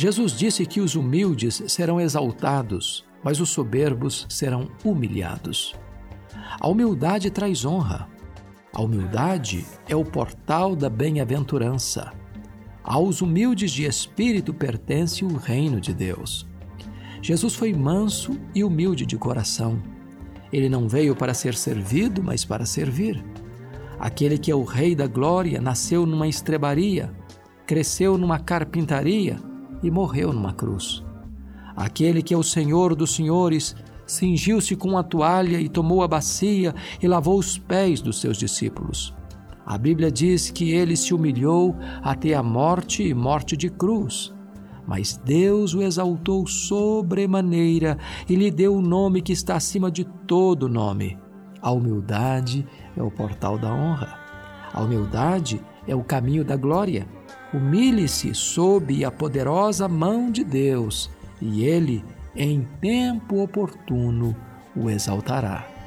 Jesus disse que os humildes serão exaltados, mas os soberbos serão humilhados. A humildade traz honra. A humildade é o portal da bem-aventurança. Aos humildes de espírito pertence o reino de Deus. Jesus foi manso e humilde de coração. Ele não veio para ser servido, mas para servir. Aquele que é o Rei da Glória nasceu numa estrebaria, cresceu numa carpintaria e morreu numa cruz. Aquele que é o Senhor dos Senhores cingiu-se com a toalha e tomou a bacia e lavou os pés dos seus discípulos. A Bíblia diz que ele se humilhou até a morte e morte de cruz. Mas Deus o exaltou sobremaneira e lhe deu o nome que está acima de todo nome. A humildade é o portal da honra. A humildade é o caminho da glória. Humilhe-se sob a poderosa mão de Deus, e ele, em tempo oportuno, o exaltará.